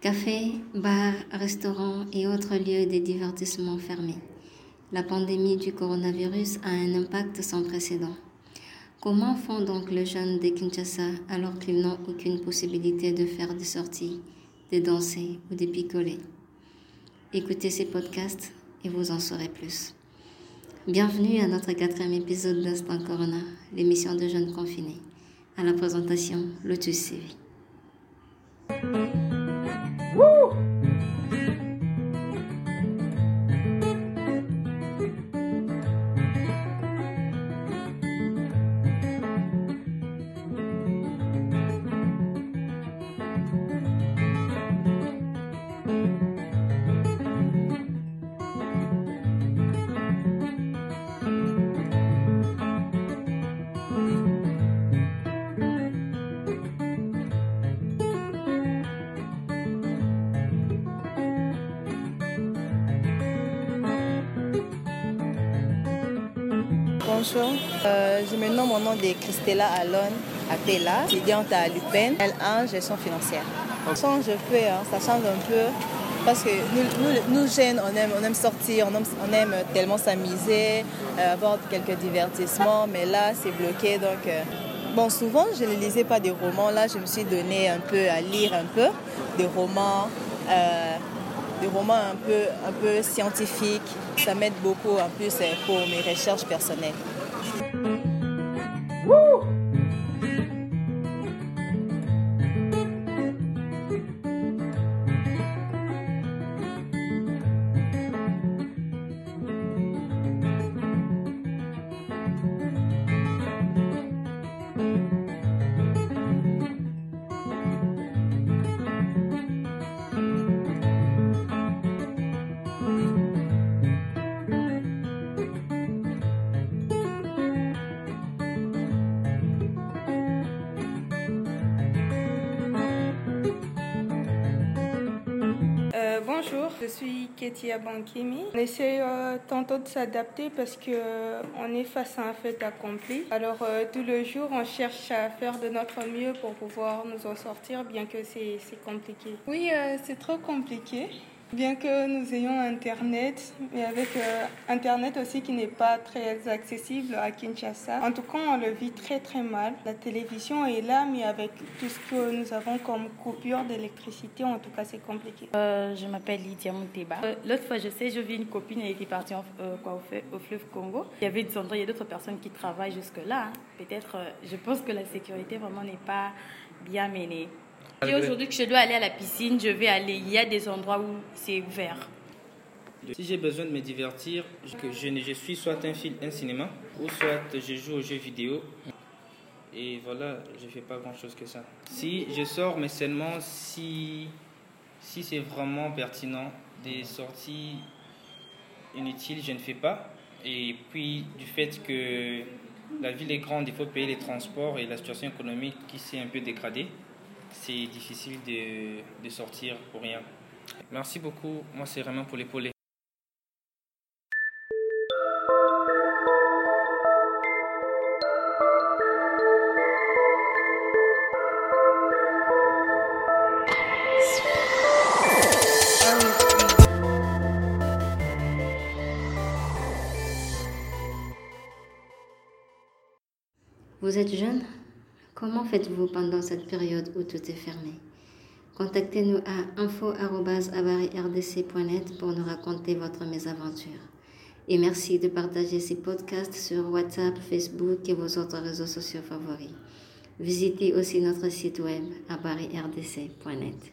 Cafés, bars, restaurants et autres lieux de divertissement fermés. La pandémie du coronavirus a un impact sans précédent. Comment font donc les jeunes de Kinshasa alors qu'ils n'ont aucune possibilité de faire des sorties, de danser ou de picoler? Écoutez ces podcasts et vous en saurez plus. Bienvenue à notre quatrième épisode d'Instant Corona, l'émission de jeunes confinés. À la présentation, Lotus CV. Bonjour, euh, je me nomme mon nom de Christella Alon Apela, étudiante à l'UPEN, L1, gestion financière. Quand je fais, hein, ça change un peu parce que nous, nous, jeunes, on aime, on aime sortir, on aime, on aime tellement s'amuser, euh, avoir quelques divertissements, mais là c'est bloqué donc. euh, Bon, souvent je ne lisais pas des romans, là je me suis donné un peu à lire un peu des romans. euh, romans un peu, un peu scientifiques. Ça m'aide beaucoup en plus euh, pour mes recherches personnelles. Euh, bonjour, je suis Ketia Bankimi. On essaie euh, tantôt de s'adapter parce que euh, on est face à un fait accompli. Alors euh, tous les jours, on cherche à faire de notre mieux pour pouvoir nous en sortir, bien que c'est compliqué. Oui, c'est trop compliqué. Bien que nous ayons Internet, mais avec euh, Internet aussi qui n'est pas très accessible à Kinshasa. En tout cas, on le vit très très mal. La télévision est là, mais avec tout ce que nous avons comme coupure d'électricité, en tout cas, c'est compliqué. Euh, je m'appelle Lydia Mouteba. Euh, L'autre fois, je sais, je vis une copine, elle était partie au, fleuve Congo. Il y avait des endroits, il y a d'autres personnes qui travaillent jusque-là. hein. Peut-être, je pense que la sécurité vraiment n'est pas bien menée. Et aujourd'hui que je dois aller à la piscine, je vais aller. Il y a des endroits où c'est ouvert. Si j'ai besoin de me divertir, que je, je suis soit un film, un cinéma, ou soit je joue aux jeux vidéo. Et voilà, je fais pas grand chose que ça. Si je sors, mais seulement si, si c'est vraiment pertinent. Des sorties inutiles, je ne fais pas. Et puis, du fait que la ville est grande, il faut payer les transports et la situation économique qui s'est un peu dégradée, c'est difficile de, sortir pour rien. Merci beaucoup. Moi, c'est vraiment pour l'épauler. Vous êtes jeune? Comment faites-vous pendant cette période où tout est fermé? Contactez-nous à info.abarirdc.net pour nous raconter votre mésaventure. Et merci de partager ces podcasts sur WhatsApp, Facebook et vos autres réseaux sociaux favoris. Visitez aussi notre site web abarirdc.net.